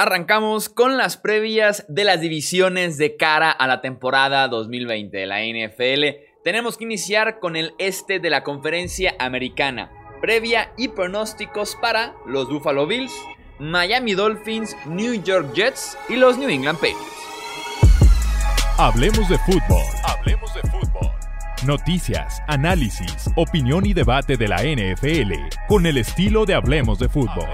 Arrancamos con las previas de las divisiones de cara a la temporada 2020 de la NFL. Tenemos que iniciar con el este de la conferencia americana. Previa y pronósticos para los Buffalo Bills, Miami Dolphins, New York Jets y los New England Patriots. Hablemos de fútbol. Hablemos de fútbol. Noticias, análisis, opinión y debate de la NFL con el estilo de Hablemos de fútbol.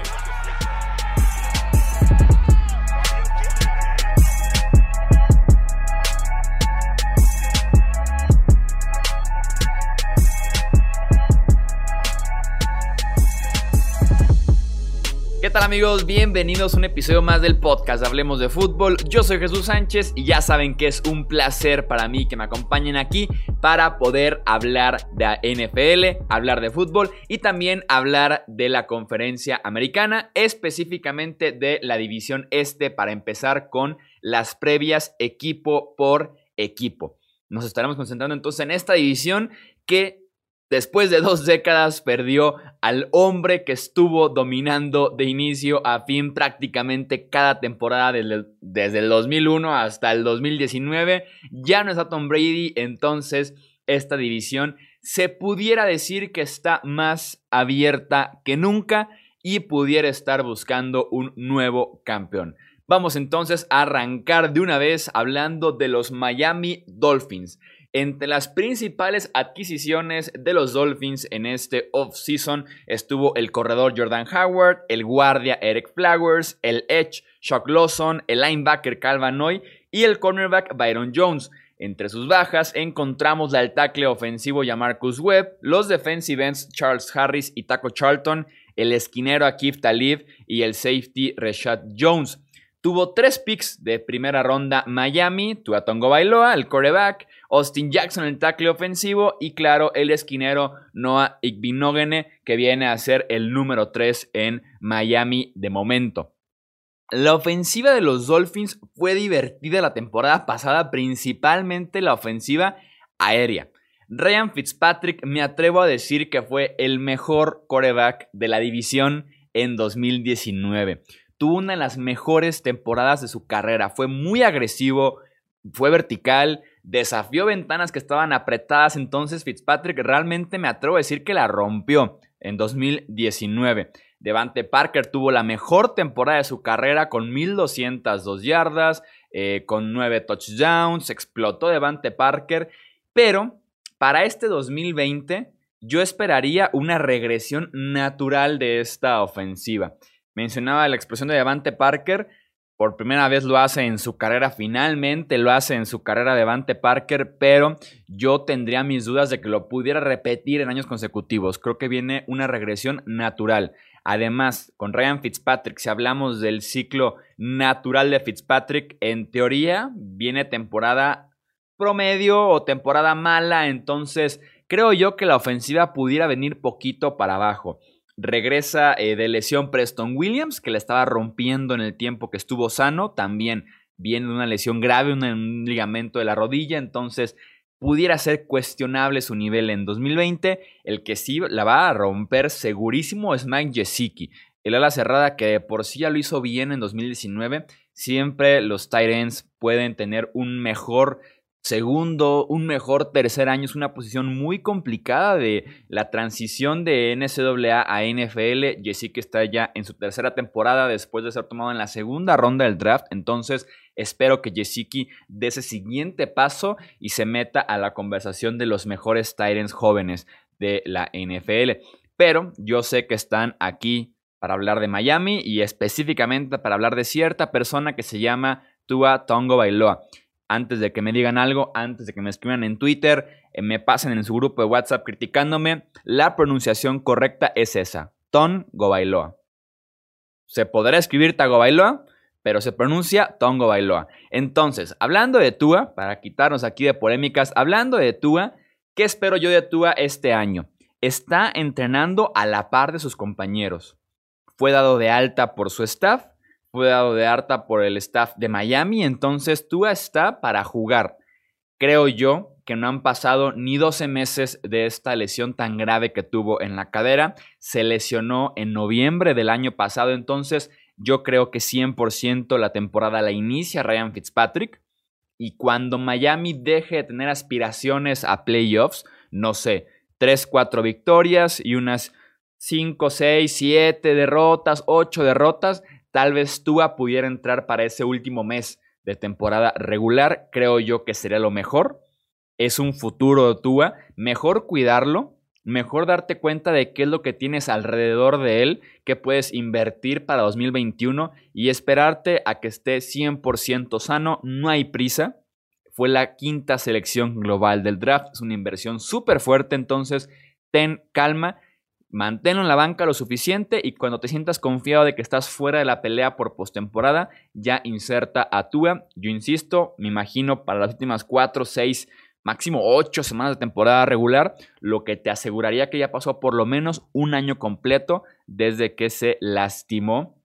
Tal amigos? Bienvenidos a un episodio más del podcast Hablemos de Fútbol. Yo soy Jesús Sánchez y ya saben que es un placer para mí que me acompañen aquí para poder hablar de NFL, hablar de fútbol y también hablar de la conferencia americana, específicamente de la división este para empezar con las previas equipo por equipo. Nos estaremos concentrando entonces en esta división que Después de dos décadas perdió al hombre que estuvo dominando de inicio a fin prácticamente cada temporada desde, el 2001 hasta el 2019. Ya no está Tom Brady, entonces esta división se pudiera decir que está más abierta que nunca y pudiera estar buscando un nuevo campeón. Vamos entonces a arrancar de una vez hablando de los Miami Dolphins. Entre las principales adquisiciones de los Dolphins en este off-season estuvo el corredor Jordan Howard, el guardia Eric Flowers, el edge Shock Lawson, el linebacker Calvanoy y el cornerback Byron Jones. Entre sus bajas encontramos al tackle ofensivo Marcus Webb, los defensive ends Charles Harris y Taco Charlton, el esquinero Akif Talib y el safety Rashad Jones. Tuvo tres picks de primera ronda Miami, Tuatongo Bailoa, el coreback, Austin Jackson, el tackle ofensivo, y claro, el esquinero Noah Igbinogene, que viene a ser el número 3 en Miami de momento. La ofensiva de los Dolphins fue divertida la temporada pasada, principalmente la ofensiva aérea. Ryan Fitzpatrick me atrevo a decir que fue el mejor coreback de la división en 2019 tuvo una de las mejores temporadas de su carrera. Fue muy agresivo, fue vertical, desafió ventanas que estaban apretadas. Entonces Fitzpatrick realmente me atrevo a decir que la rompió en 2019. Devante Parker tuvo la mejor temporada de su carrera con 1202 yardas, eh, con 9 touchdowns, explotó Devante Parker, pero para este 2020 yo esperaría una regresión natural de esta ofensiva. Mencionaba la expresión de Devante Parker. Por primera vez lo hace en su carrera, finalmente lo hace en su carrera Devante Parker, pero yo tendría mis dudas de que lo pudiera repetir en años consecutivos. Creo que viene una regresión natural. Además, con Ryan Fitzpatrick, si hablamos del ciclo natural de Fitzpatrick, en teoría viene temporada promedio o temporada mala, entonces creo yo que la ofensiva pudiera venir poquito para abajo. Regresa eh, de lesión Preston Williams, que le estaba rompiendo en el tiempo que estuvo sano. También viene una lesión grave, un, ligamento de la rodilla. Entonces, pudiera ser cuestionable su nivel en 2020. El que sí la va a romper segurísimo es Mike Gesicki. El ala cerrada que por sí ya lo hizo bien en 2019. Siempre los tight ends pueden tener un mejor segundo, un mejor tercer año. Es una posición muy complicada de la transición de NCAA a NFL. Jessica está ya en su tercera temporada después de ser tomado en la segunda ronda del draft. Entonces espero que Jessica dé ese siguiente paso y se meta a la conversación de los mejores Tyrants jóvenes de la NFL. Pero yo sé que están aquí para hablar de Miami y específicamente para hablar de cierta persona que se llama Tua Tongo Bailoa antes de que me digan algo, antes de que me escriban en Twitter, eh, me pasen en su grupo de WhatsApp criticándome, la pronunciación correcta es esa, Ton Gobailoa. Se podrá escribir Tagobailoa, pero se pronuncia Tongo Bailoa. Entonces, hablando de Tua, para quitarnos aquí de polémicas, hablando de Tua, ¿qué espero yo de Tua este año? Está entrenando a la par de sus compañeros. Fue dado de alta por su staff fue de harta por el staff de Miami, entonces Tua está para jugar. Creo yo que no han pasado ni 12 meses de esta lesión tan grave que tuvo en la cadera. Se lesionó en noviembre del año pasado, entonces Yo creo que 100% la temporada la inicia Ryan Fitzpatrick. Y cuando Miami deje de tener aspiraciones a playoffs, no sé, 3, 4 victorias y unas 5, 6, 7 derrotas, 8 derrotas, tal vez Tua pudiera entrar para ese último mes de temporada regular. Creo yo que sería lo mejor. Es un futuro Tua. Mejor cuidarlo mejor darte cuenta de qué es lo que tienes alrededor de él, que puedes invertir para 2021 y esperarte a que esté 100% sano. No hay prisa. Fue la quinta selección global del draft. Es una inversión súper fuerte, entonces ten calma. Manténlo en la banca lo suficiente y cuando te sientas confiado de que estás fuera de la pelea por postemporada, ya inserta a Tua. Yo insisto, me imagino para las últimas 4 o 6 máximo ocho semanas de temporada regular, lo que te aseguraría que ya pasó por lo menos un año completo desde que se lastimó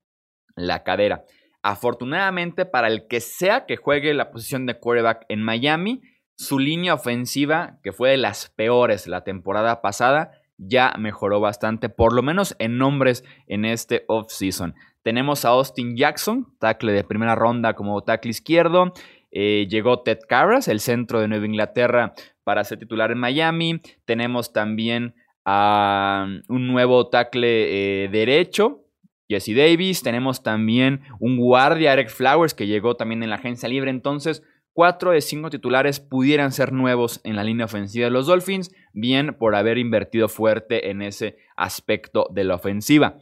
la cadera. Afortunadamente para el que sea que juegue la posición de quarterback en Miami, su línea ofensiva, que fue de las peores la temporada pasada, ya mejoró bastante, por lo menos en nombres en este offseason. Tenemos a Austin Jackson, tackle de primera ronda como tackle izquierdo. Eh, llegó Ted Carras, el centro de Nueva Inglaterra, para ser titular en Miami. Tenemos también a un nuevo tackle eh, derecho, Jesse Davis. Tenemos también un guardia, Eric Flowers, que llegó también en la agencia libre. Entonces, cuatro de cinco titulares pudieran ser nuevos en la línea ofensiva de los Dolphins, bien por haber invertido fuerte en ese aspecto de la ofensiva.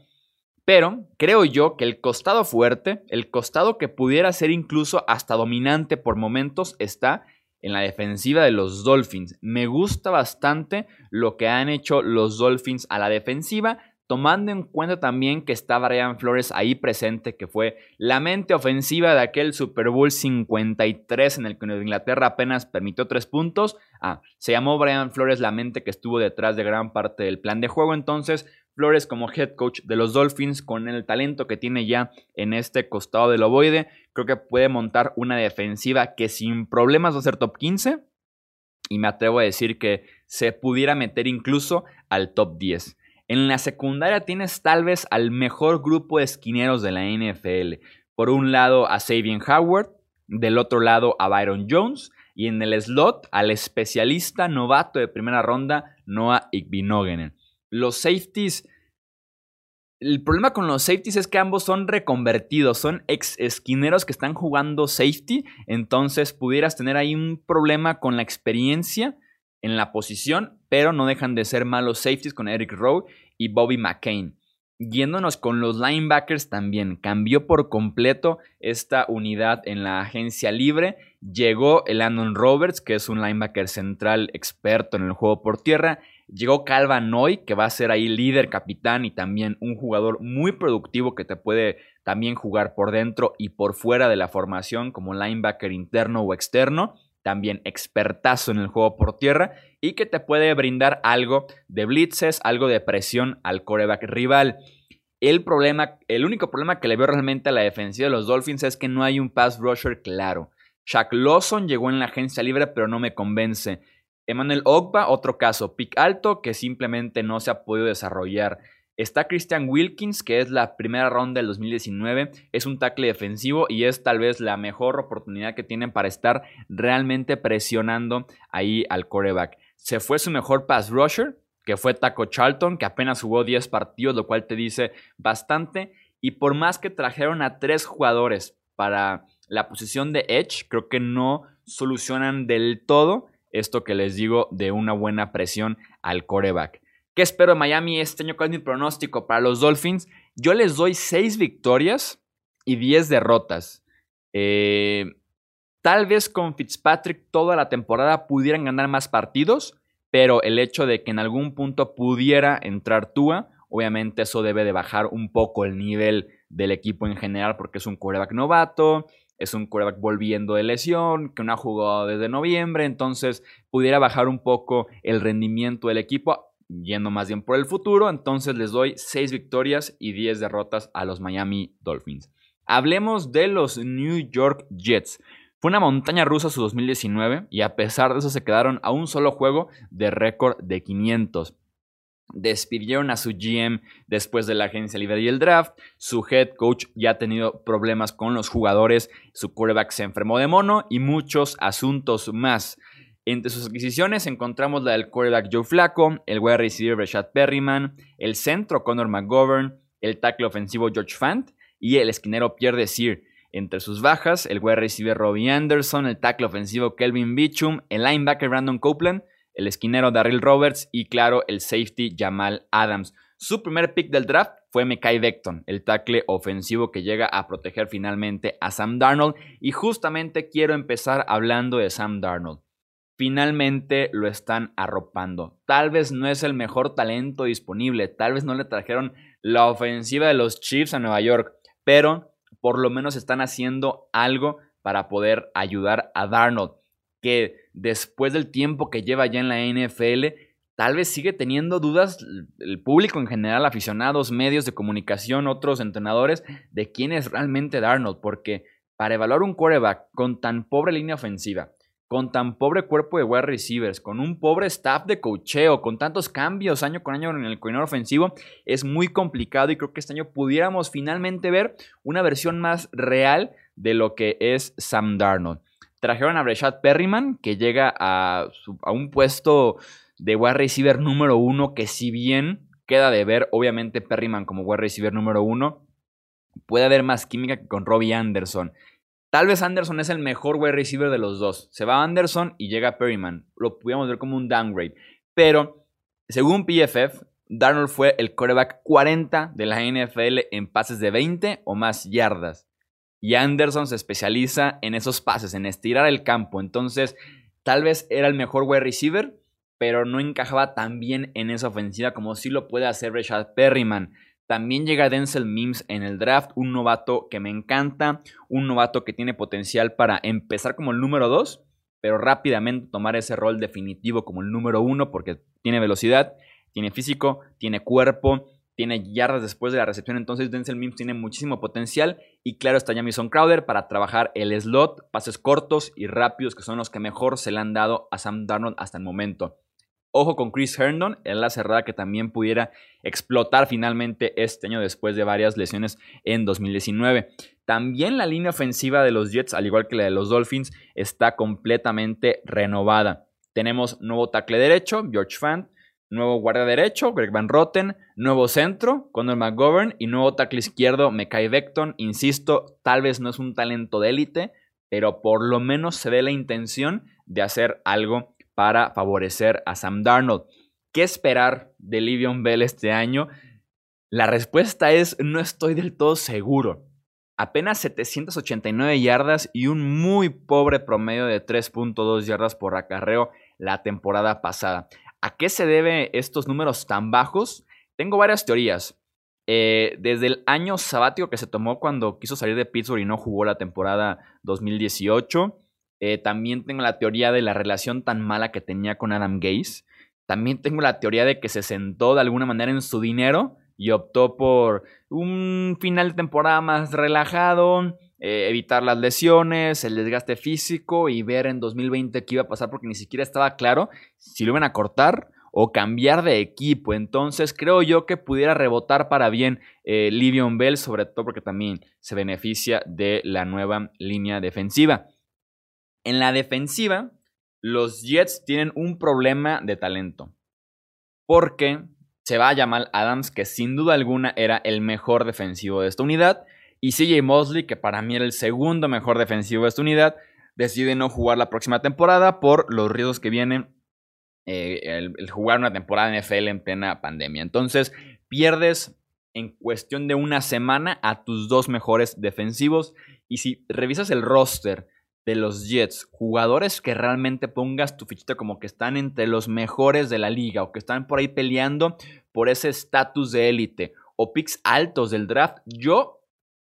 Pero creo yo que el costado fuerte, el costado que pudiera ser incluso hasta dominante por momentos, está en la defensiva de los Dolphins. Me gusta bastante lo que han hecho los Dolphins a la defensiva, tomando en cuenta también que está Brian Flores ahí presente, que fue la mente ofensiva de aquel Super Bowl 53 en el que Inglaterra apenas permitió tres puntos. Ah, se llamó Brian Flores la mente que estuvo detrás de gran parte del plan de juego, entonces Flores como head coach de los Dolphins, con el talento que tiene ya en este costado del ovoide, creo que puede montar una defensiva que sin problemas va a ser top 15. Y me atrevo a decir que se pudiera meter incluso al top 10. En la secundaria tienes tal vez al mejor grupo de esquineros de la NFL. Por un lado a Sabian Howard, del otro lado a Byron Jones y en el slot al especialista novato de primera ronda Noah Igbinogenen. Los safeties. El problema con los safeties es que ambos son reconvertidos, son ex esquineros que están jugando safety, entonces pudieras tener ahí un problema con la experiencia en la posición, pero no dejan de ser malos safeties con Eric Rowe y Bobby McCain. Yéndonos con los linebackers también, cambió por completo esta unidad en la agencia libre. Llegó el Landon Roberts, que es un linebacker central experto en el juego por tierra, Llegó Calva Noy, que va a ser ahí líder, capitán y también un jugador muy productivo que te puede también jugar por dentro y por fuera de la formación como linebacker interno o externo. También expertazo en el juego por tierra y que te puede brindar algo de blitzes, algo de presión al coreback rival. El problema, el único problema que le veo realmente a la defensiva de los Dolphins es que no hay un pass rusher claro. Shaq Lawson llegó en la agencia libre, pero no me convence. Emmanuel Ogba, otro caso, pick alto que simplemente no se ha podido desarrollar. Está Christian Wilkins, que es la primera ronda del 2019, es un tackle defensivo y es tal vez la mejor oportunidad que tienen para estar realmente presionando ahí al coreback. Se fue su mejor pass rusher, que fue Taco Charlton, que apenas jugó 10 partidos, lo cual te dice bastante. Y por más que trajeron a tres jugadores para la posición de Edge, creo que no solucionan del todo esto que les digo de una buena presión al coreback. ¿Qué espero de Miami este año? ¿Cuál es mi pronóstico para los Dolphins? Yo les doy 6 victorias y 10 derrotas. Eh, tal vez con Fitzpatrick toda la temporada pudieran ganar más partidos, pero el hecho de que en algún punto pudiera entrar Tua, obviamente eso debe de bajar un poco el nivel del equipo en general porque es un coreback novato, es un quarterback volviendo de lesión, que no ha jugado desde noviembre, entonces pudiera bajar un poco el rendimiento del equipo, yendo más bien por el futuro, entonces les doy 6 victorias y 10 derrotas a los Miami Dolphins. Hablemos de los New York Jets. Fue una montaña rusa su 2019 y a pesar de eso se quedaron a un solo juego de récord de 500. Despidieron a su GM después de la agencia libre y el draft. Su head coach ya ha tenido problemas con los jugadores. Su quarterback se enfermó de mono y muchos asuntos más. Entre sus adquisiciones encontramos la del quarterback Joe Flacco, el wide receiver Rashad Perryman, el centro Connor McGovern, el tackle ofensivo George Fant y el esquinero Pierre Desir. Entre sus bajas, el wide receiver Robbie Anderson, el tackle ofensivo Kelvin Beechum, el linebacker Brandon Copeland, el esquinero Darryl Roberts y claro, el safety Jamal Adams. Su primer pick del draft fue Mekai Beckton, el tackle ofensivo que llega a proteger finalmente a Sam Darnold. Y justamente quiero empezar hablando de Sam Darnold finalmente lo están arropando. Tal vez no es el mejor talento disponible, tal vez no le trajeron la ofensiva de los Chiefs a Nueva York, pero por lo menos están haciendo algo para poder ayudar a Darnold, que después del tiempo que lleva ya en la NFL, tal vez sigue teniendo dudas el público en general, aficionados, medios de comunicación, otros entrenadores, de quién es realmente Darnold, porque para evaluar un quarterback con tan pobre línea ofensiva, con tan pobre cuerpo de wide receivers, con un pobre staff de cocheo, con tantos cambios año con año en el coordinador ofensivo, es muy complicado y creo que este año pudiéramos finalmente ver una versión más real de lo que es Sam Darnold. Trajeron a Breshad Perryman, que llega a, a un puesto de wide receiver número uno, que si bien queda de ver, obviamente Perryman como wide receiver número uno, puede haber más química que con Robbie Anderson. Tal vez Anderson es el mejor wide receiver de los dos. Se va Anderson y llega Perryman. Lo pudiéramos ver como un downgrade. Pero, según PFF, Darnold fue el quarterback 40 de la NFL en pases de 20 o más yardas. Y Anderson se especializa en esos pases, en estirar el campo. Entonces, tal vez era el mejor wide receiver, pero no encajaba tan bien en esa ofensiva como sí lo puede hacer Rashad Perryman. También llega Denzel Mims en el draft, un novato que me encanta, un novato que tiene potencial para empezar como el número 2, pero rápidamente tomar ese rol definitivo como el número 1 porque tiene velocidad, tiene físico, tiene cuerpo, tiene yardas después de la recepción, entonces Denzel Mims tiene muchísimo potencial y claro está Jamison Crowder para trabajar el slot, pases cortos y rápidos que son los que mejor se le han dado a Sam Darnold hasta el momento. Ojo con Chris Herndon, en la cerrada que también pudiera explotar finalmente este año después de varias lesiones en 2019. También la línea ofensiva de los Jets, al igual que la de los Dolphins, está completamente renovada. Tenemos nuevo tackle derecho, George Fant, nuevo guardia derecho, Greg Van Rotten, nuevo centro, Conor McGovern y nuevo tackle izquierdo, Mekai Beckton. Insisto, tal vez no es un talento de élite, pero por lo menos se ve la intención de hacer algo para favorecer a Sam Darnold. ¿Qué esperar de Livion Bell este año? La respuesta es no estoy del todo seguro. Apenas 789 yardas y un muy pobre promedio de 3.2 yardas por acarreo la temporada pasada. ¿A qué se debe estos números tan bajos? Tengo varias teorías. Eh, desde el año sabático que se tomó cuando quiso salir de Pittsburgh y no jugó la temporada 2018, eh, también tengo la teoría de la relación tan mala que tenía con Adam Gaze. También tengo la teoría de que se sentó de alguna manera en su dinero y optó por un final de temporada más relajado, eh, evitar las lesiones, el desgaste físico y ver en 2020 qué iba a pasar porque ni siquiera estaba claro si lo iban a cortar o cambiar de equipo. Entonces creo yo que pudiera rebotar para bien eh, Livion Bell, sobre todo porque también se beneficia de la nueva línea defensiva. En la defensiva, los Jets tienen un problema de talento. Porque se va a llamar Adams, que sin duda alguna era el mejor defensivo de esta unidad. Y CJ Mosley, que para mí era el segundo mejor defensivo de esta unidad, decide no jugar la próxima temporada por los riesgos que vienen eh, el, jugar una temporada NFL en plena pandemia. Entonces, pierdes en cuestión de una semana a tus dos mejores defensivos. Y si revisas el roster de los Jets, jugadores que realmente pongas tu fichita como que están entre los mejores de la liga o que están por ahí peleando por ese estatus de élite o picks altos del draft, yo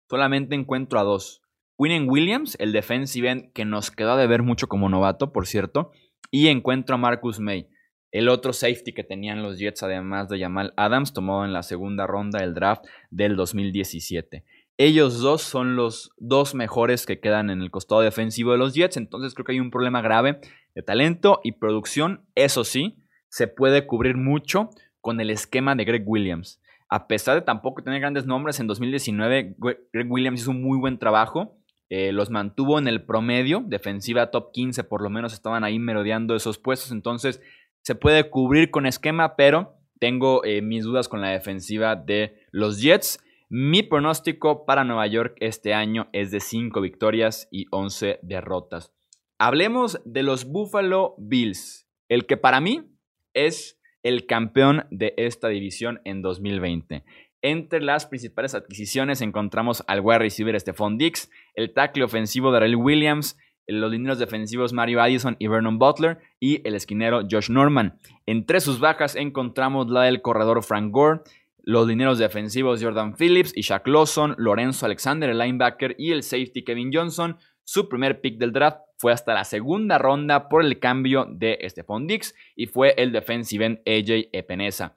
solamente encuentro a dos. Quinnen Williams, el defensive end que nos quedó de ver mucho como novato, por cierto, y encuentro a Marcus May, el otro safety que tenían los Jets, además de Jamal Adams, tomado en la segunda ronda del draft del 2017. Ellos dos son los dos mejores que quedan en el costado defensivo de los Jets, entonces creo que hay un problema grave de talento y producción. Eso sí, se puede cubrir mucho con el esquema de Greg Williams. A pesar de tampoco tener grandes nombres, en 2019 Greg Williams hizo un muy buen trabajo. Eh, los mantuvo en el promedio, defensiva top 15 por lo menos estaban ahí merodeando esos puestos, entonces se puede cubrir con esquema, pero tengo eh, mis dudas con la defensiva de los Jets. Mi pronóstico para Nueva York este año es de 5 victorias y 11 derrotas. Hablemos de los Buffalo Bills, el que para mí es el campeón de esta división en 2020. Entre las principales adquisiciones encontramos al wide receiver Stephon Dix, el tackle ofensivo Darrell Williams, los dineros defensivos Mario Addison y Vernon Butler y el esquinero Josh Norman. Entre sus bajas encontramos la del corredor Frank Gore, los dineros defensivos Jordan Phillips y Shaq Lawson, Lorenzo Alexander, el linebacker y el safety Kevin Johnson. Su primer pick del draft fue hasta la segunda ronda por el cambio de Stephon Dix y fue el defensive end AJ Epenesa.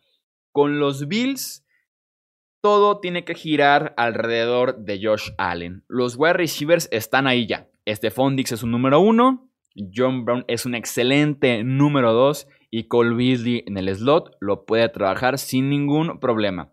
Con los Bills, todo tiene que girar alrededor de Josh Allen. Los wide receivers están ahí ya. Stephon Dix es un número uno, John Brown es un excelente número dos y Cole Beasley en el slot lo puede trabajar sin ningún problema.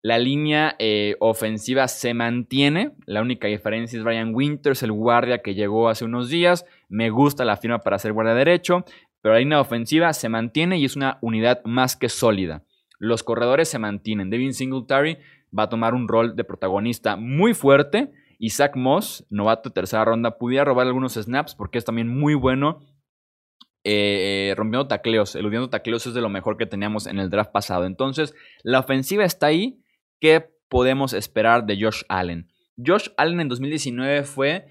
La línea eh, ofensiva se mantiene. La única diferencia es Brian Winters, el guardia que llegó hace unos días. Me gusta la firma para ser guardia derecho, pero la línea ofensiva se mantiene y es una unidad más que sólida. Los corredores se mantienen. Devin Singletary va a tomar un rol de protagonista muy fuerte. Zach Moss, novato de tercera ronda, pudiera robar algunos snaps porque es también muy bueno eh, rompiendo tacleos, eludiendo tacleos es de lo mejor que teníamos en el draft pasado. Entonces, la ofensiva está ahí. ¿Qué podemos esperar de Josh Allen? Josh Allen en 2019 fue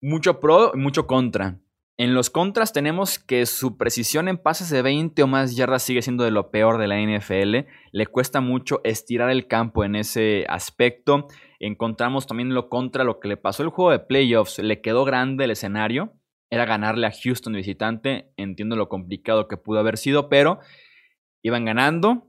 mucho pro y mucho contra. En los contras tenemos que su precisión en pases de 20 o más yardas sigue siendo de lo peor de la NFL. Le cuesta mucho estirar el campo en ese aspecto. Encontramos también lo contra lo que le pasó el juego de playoffs. Le quedó grande el escenario era ganarle a Houston visitante. Entiendo lo complicado que pudo haber sido, pero iban ganando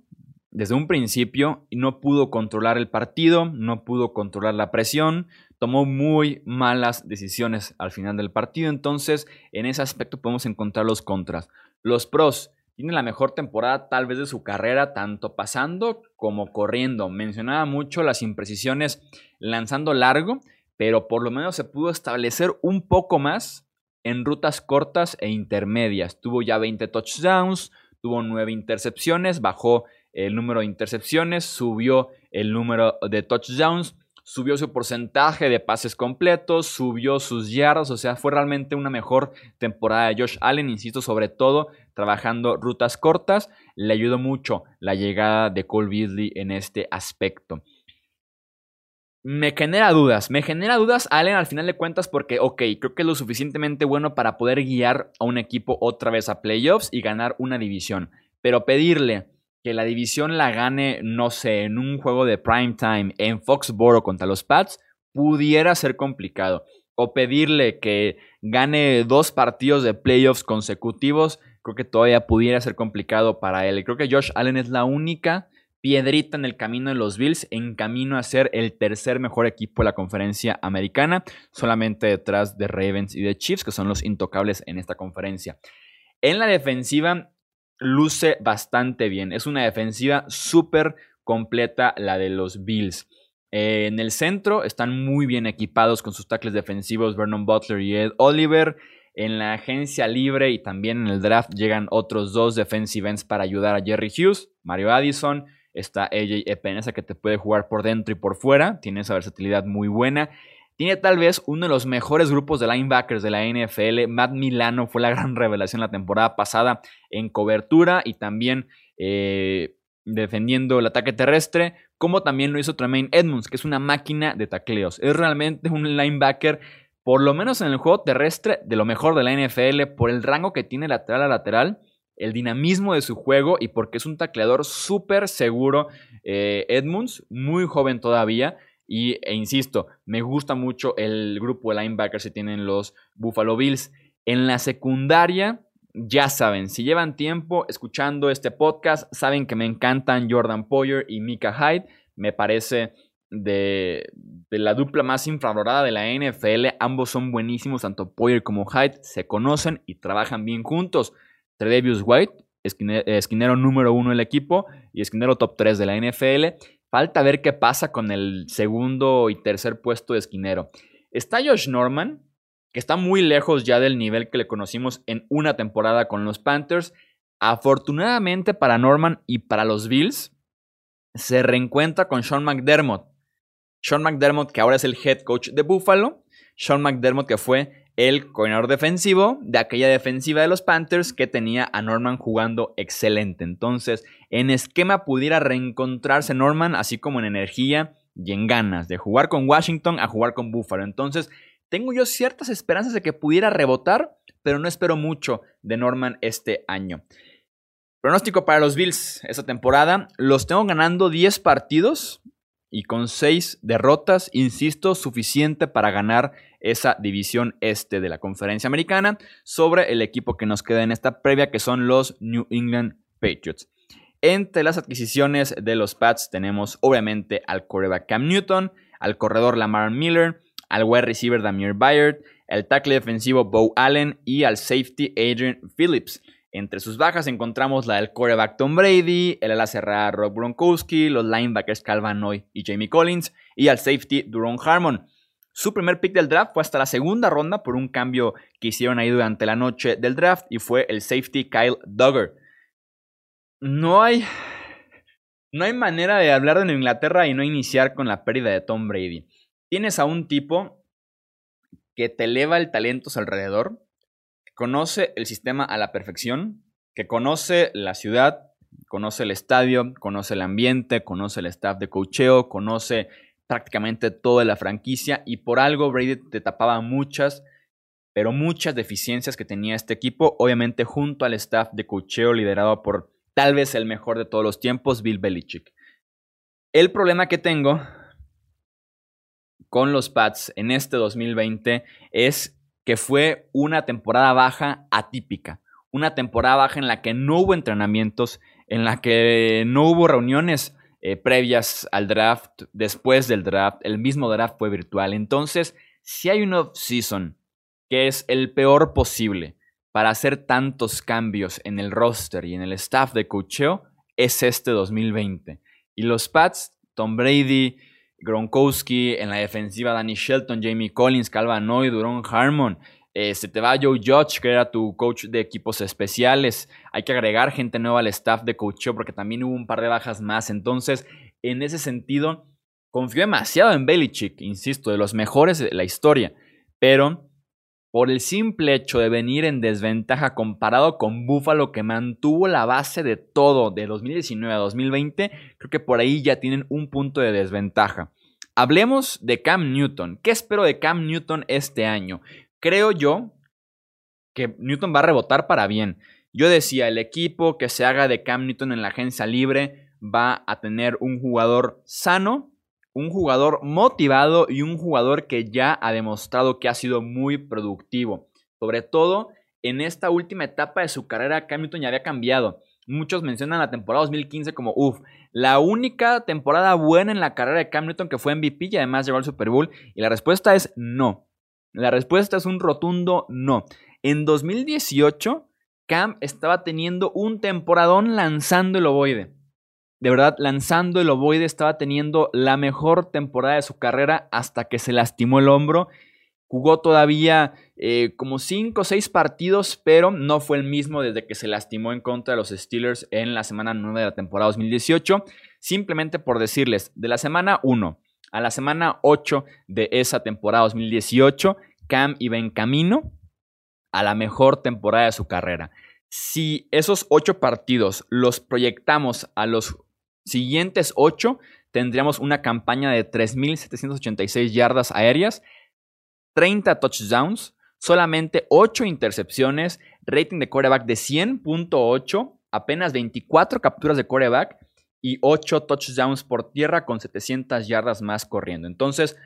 desde un principio y no pudo controlar el partido, no pudo controlar la presión, tomó muy malas decisiones al final del partido. Entonces, en ese aspecto podemos encontrar los contras. Los pros. Tiene la mejor temporada tal vez de su carrera, tanto pasando como corriendo. Mencionaba mucho las imprecisiones lanzando largo, pero por lo menos se pudo establecer un poco más en rutas cortas e intermedias. Tuvo ya 20 touchdowns, tuvo 9 intercepciones, bajó el número de intercepciones, subió el número de touchdowns, subió su porcentaje de pases completos, subió sus yardas, o sea, fue realmente una mejor temporada de Josh Allen, insisto, sobre todo trabajando rutas cortas, le ayudó mucho la llegada de Cole Beasley en este aspecto me genera dudas. Me genera dudas Allen al final de cuentas porque, ok, creo que es lo suficientemente bueno para poder guiar a un equipo otra vez a playoffs y ganar una división. Pero pedirle que la división la gane, no sé, en un juego de prime time en Foxboro contra los Pats, pudiera ser complicado. O pedirle que gane dos partidos de playoffs consecutivos, creo que todavía pudiera ser complicado para él. Creo que Josh Allen es la única piedrita en el camino de los Bills, en camino a ser el tercer mejor equipo de la conferencia americana, solamente detrás de Ravens y de Chiefs, que son los intocables en esta conferencia. En la defensiva luce bastante bien, es una defensiva súper completa la de los Bills. en el centro están muy bien equipados con sus tackles defensivos Vernon Butler y Ed Oliver. En la agencia libre y también en el draft llegan otros dos defensive ends para ayudar a Jerry Hughes, Mario Addison Está AJ Epenesa que te puede jugar por dentro y por fuera. Tiene esa versatilidad muy buena. Tiene tal vez uno de los mejores grupos de linebackers de la NFL. Matt Milano fue la gran revelación la temporada pasada en cobertura y también eh, defendiendo el ataque terrestre, como también lo hizo Tremaine Edmonds, que es una máquina de tacleos. Es realmente un linebacker, por lo menos en el juego terrestre, de lo mejor de la NFL, por el rango que tiene lateral a lateral el dinamismo de su juego y porque es un tacleador súper seguro. Eh, Edmunds, muy joven todavía. Y, e insisto, me gusta mucho el grupo de linebackers que tienen los Buffalo Bills. En la secundaria, ya saben, si llevan tiempo escuchando este podcast, saben que me encantan Jordan Poyer y Mika Hyde. Me parece de, de, la dupla más infravalorada de la NFL. Ambos son buenísimos, tanto Poyer como Hyde. Se conocen y trabajan bien juntos. Tredavious White esquinero número uno del equipo y esquinero top 3 de la NFL. Falta ver qué pasa con el segundo y tercer puesto de esquinero. Está Josh Norman, que está muy lejos ya del nivel que le conocimos en una temporada con los Panthers. Afortunadamente para Norman y para los Bills, se reencuentra con Sean McDermott. Sean McDermott, que ahora es el head coach de Buffalo. Sean McDermott, que fue el coordinador defensivo de aquella defensiva de los Panthers que tenía a Norman jugando excelente. Entonces, en esquema pudiera reencontrarse Norman, así como en energía y en ganas de jugar con Washington a jugar con Buffalo. Entonces, tengo yo ciertas esperanzas de que pudiera rebotar, pero no espero mucho de Norman este año. Pronóstico para los Bills esta temporada. Los tengo ganando 10 partidos y con 6 derrotas, insisto, suficiente para ganar esa división este de la conferencia americana sobre el equipo que nos queda en esta previa, que son los New England Patriots. Entre las adquisiciones de los Pats tenemos obviamente al coreback Cam Newton, al corredor Lamar Miller, al wide receiver Damir Bayard, el tackle defensivo Bo Allen y al safety Adrian Phillips. Entre sus bajas encontramos la del coreback Tom Brady, el ala cerrada Rob Gronkowski, los linebackers Calvin Noy y Jamie Collins y al safety Duron Harmon. Su primer pick del draft fue hasta la segunda ronda por un cambio que hicieron ahí durante la noche del draft y fue el safety Kyle Duggar. No hay, no hay manera de hablar de Inglaterra y no iniciar con la pérdida de Tom Brady. Tienes a un tipo que te eleva el talento a su alrededor, que conoce el sistema a la perfección, que conoce la ciudad, conoce el estadio, conoce el ambiente, conoce el staff de cocheo, conoce prácticamente toda la franquicia y por algo Brady te tapaba muchas, pero muchas deficiencias que tenía este equipo, obviamente junto al staff de cocheo liderado por tal vez el mejor de todos los tiempos, Bill Belichick. El problema que tengo con los Pats en este 2020 es que fue una temporada baja atípica, una temporada baja en la que no hubo entrenamientos, en la que no hubo reuniones eh, previas al draft, después del draft, el mismo draft fue virtual. Entonces, si hay un off-season que es el peor posible para hacer tantos cambios en el roster y en el staff de cocheo, es este 2020. Y los Pats, Tom Brady, Gronkowski, en la defensiva Danny Shelton, Jamie Collins, Calvin Noy, Duron Harmon, eh, se te va Joe Judge, que era tu coach de equipos especiales. Hay que agregar gente nueva al staff de coacheo porque también hubo un par de bajas más. Entonces, en ese sentido, confío demasiado en Belichick, insisto, de los mejores de la historia. Pero por el simple hecho de venir en desventaja comparado con Buffalo, que mantuvo la base de todo de 2019 a 2020, creo que por ahí ya tienen un punto de desventaja. Hablemos de Cam Newton. ¿Qué espero de Cam Newton este año? Creo yo que Newton va a rebotar para bien. Yo decía, el equipo que se haga de Cam Newton en la agencia libre va a tener un jugador sano, un jugador motivado y un jugador que ya ha demostrado que ha sido muy productivo. Sobre todo en esta última etapa de su carrera, Cam Newton ya había cambiado. Muchos mencionan la temporada 2015 como, uff, la única temporada buena en la carrera de Cam Newton que fue MVP y además llegó al Super Bowl. Y la respuesta es no. La respuesta es un rotundo no. En 2018, Cam estaba teniendo un temporadón lanzando el ovoide. De verdad, lanzando el ovoide estaba teniendo la mejor temporada de su carrera hasta que se lastimó el hombro. Jugó todavía eh, como 5 o 6 partidos, pero no fue el mismo desde que se lastimó en contra de los Steelers en la semana 9 de la temporada 2018. Simplemente por decirles, de la semana 1 a la semana 8 de esa temporada 2018, Cam iba en camino a la mejor temporada de su carrera. Si esos ocho partidos los proyectamos a los siguientes ocho, tendríamos una campaña de 3.786 yardas aéreas, 30 touchdowns, solamente 8 intercepciones, rating de quarterback de 100.8, apenas 24 capturas de quarterback y 8 touchdowns por tierra con 700 yardas más corriendo. Entonces,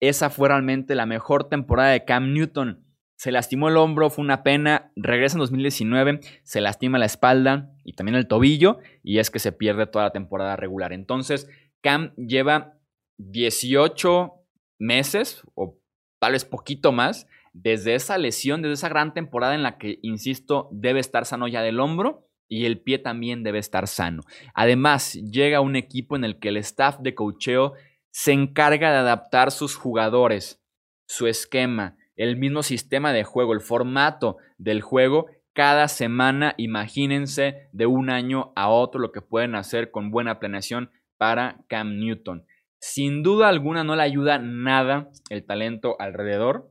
esa fue realmente la mejor temporada de Cam Newton. Se lastimó el hombro, fue una pena. Regresa en 2019, se lastima la espalda y también el tobillo, y es que se pierde toda la temporada regular. Entonces, Cam lleva 18 meses, o tal vez poquito más, desde esa lesión, desde esa gran temporada en la que, insisto, debe estar sano ya del hombro y el pie también debe estar sano. Además, llega un equipo en el que el staff de cocheo se encarga de adaptar sus jugadores, su esquema, el mismo sistema de juego, el formato del juego cada semana. Imagínense de un año a otro lo que pueden hacer con buena planeación para Cam Newton. Sin duda alguna no le ayuda nada el talento alrededor.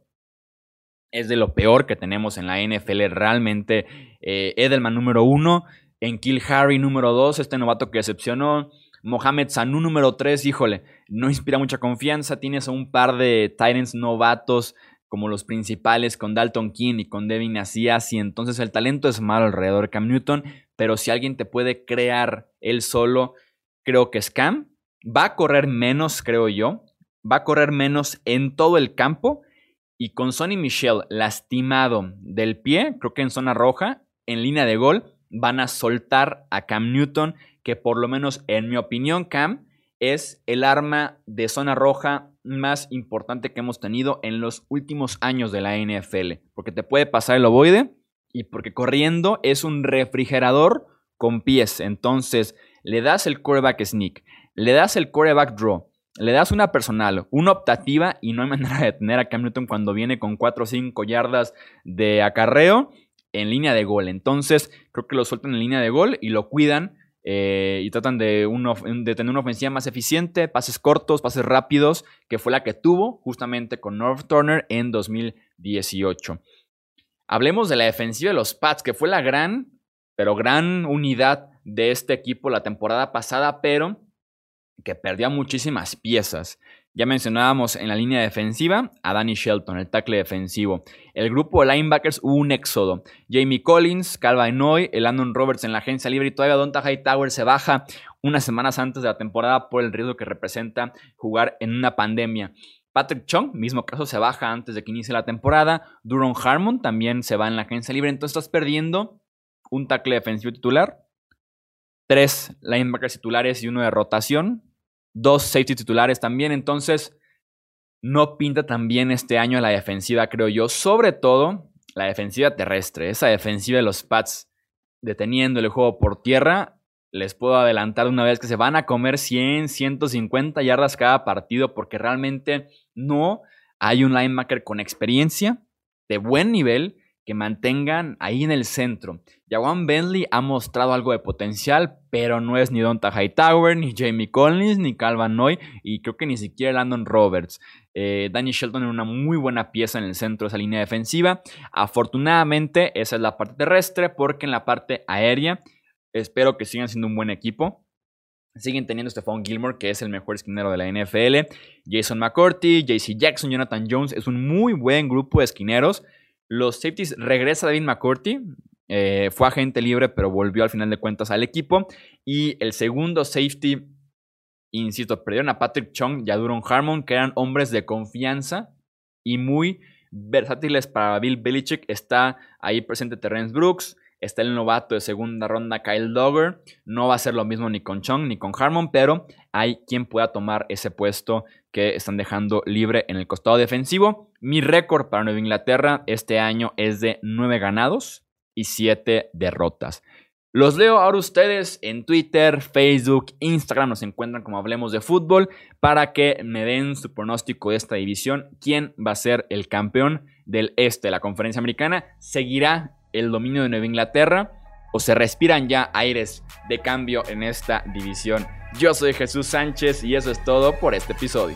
Es de lo peor que tenemos en la NFL. Realmente eh, Edelman número uno. En Kill Harry número dos. Este novato que decepcionó. Mohamed Sanu número tres. Híjole, no inspira mucha confianza. Tienes a un par de Titans novatos como los principales con Dalton King y con Devin Asias. Y entonces el talento es malo alrededor de Cam Newton. Pero si alguien te puede crear él solo, creo que es Cam. Va a correr menos, creo yo. Va a correr menos en todo el campo. Y con Sonny Michel lastimado del pie, creo que en zona roja, en línea de gol, van a soltar a Cam Newton, que por lo menos en mi opinión, Cam es el arma de zona roja más importante que hemos tenido en los últimos años de la NFL. Porque te puede pasar el ovoide y porque corriendo es un refrigerador con pies. Entonces, le das el quarterback sneak, le das el quarterback draw, le das una personal, una optativa y no hay manera de detener a Cam Newton cuando viene con 4 o 5 yardas de acarreo en línea de gol. Entonces, creo que lo sueltan en línea de gol y lo cuidan eh, y tratan de, de, tener una ofensiva más eficiente, pases cortos, pases rápidos, que fue la que tuvo justamente con North Turner en 2018. Hablemos de la defensiva de los Pats, que fue la gran, pero gran unidad de este equipo la temporada pasada, pero que perdió muchísimas piezas. Ya mencionábamos en la línea defensiva a Danny Shelton, el tackle defensivo. El grupo de linebackers hubo un éxodo. Jamie Collins, Calvin Noy, el Landon Roberts en la agencia libre y todavía Donta Hightower se baja unas semanas antes de la temporada por el riesgo que representa jugar en una pandemia. Patrick Chung, mismo caso, se baja antes de que inicie la temporada. Duron Harmon también se va en la agencia libre. Entonces estás perdiendo un tackle defensivo titular, tres linebackers titulares y uno de rotación, dos safety titulares también. Entonces, no pinta tan bien este año la defensiva, creo yo. Sobre todo la defensiva terrestre. Esa defensiva de los Pats deteniendo el juego por tierra. Les puedo adelantar una vez que se van a comer 100, 150 yardas cada partido porque realmente no hay un linebacker con experiencia de buen nivel que mantengan ahí en el centro. Jawan Bentley ha mostrado algo de potencial, pero no es ni Donta Hightower, ni Jamie Collins, ni Calvin Noy, y creo que ni siquiera Landon Roberts. Eh, Danny Shelton en una muy buena pieza en el centro de esa línea defensiva. Afortunadamente, esa es la parte terrestre, porque en la parte aérea espero que sigan siendo un buen equipo. Siguen teniendo Stephon Gilmore, que es el mejor esquinero de la NFL. Jason McCourty, JC Jackson, Jonathan Jones. Es un muy buen grupo de esquineros. Los safeties regresa David McCourty. Eh, fue agente libre, pero volvió al final de cuentas al equipo. Y el segundo safety, insisto, perdieron a Patrick Chung y a Duron Harmon, que eran hombres de confianza y muy versátiles para Bill Belichick. Está ahí presente Terrence Brooks. Está el novato de segunda ronda Kyle Dogger. No va a ser lo mismo ni con Chung ni con Harmon, pero hay quien pueda tomar ese puesto que están dejando libre en el costado defensivo. Mi récord para Nueva Inglaterra este año es de 9 ganados y 7 derrotas. Los leo ahora ustedes en Twitter, Facebook, Instagram, nos encuentran como Hablemos de Fútbol para que me den su pronóstico de esta división. ¿Quién va a ser el campeón del este de la conferencia americana? ¿Seguirá el dominio de Nueva Inglaterra o se respiran ya aires de cambio en esta división. Yo soy Jesús Sánchez y eso es todo por este episodio.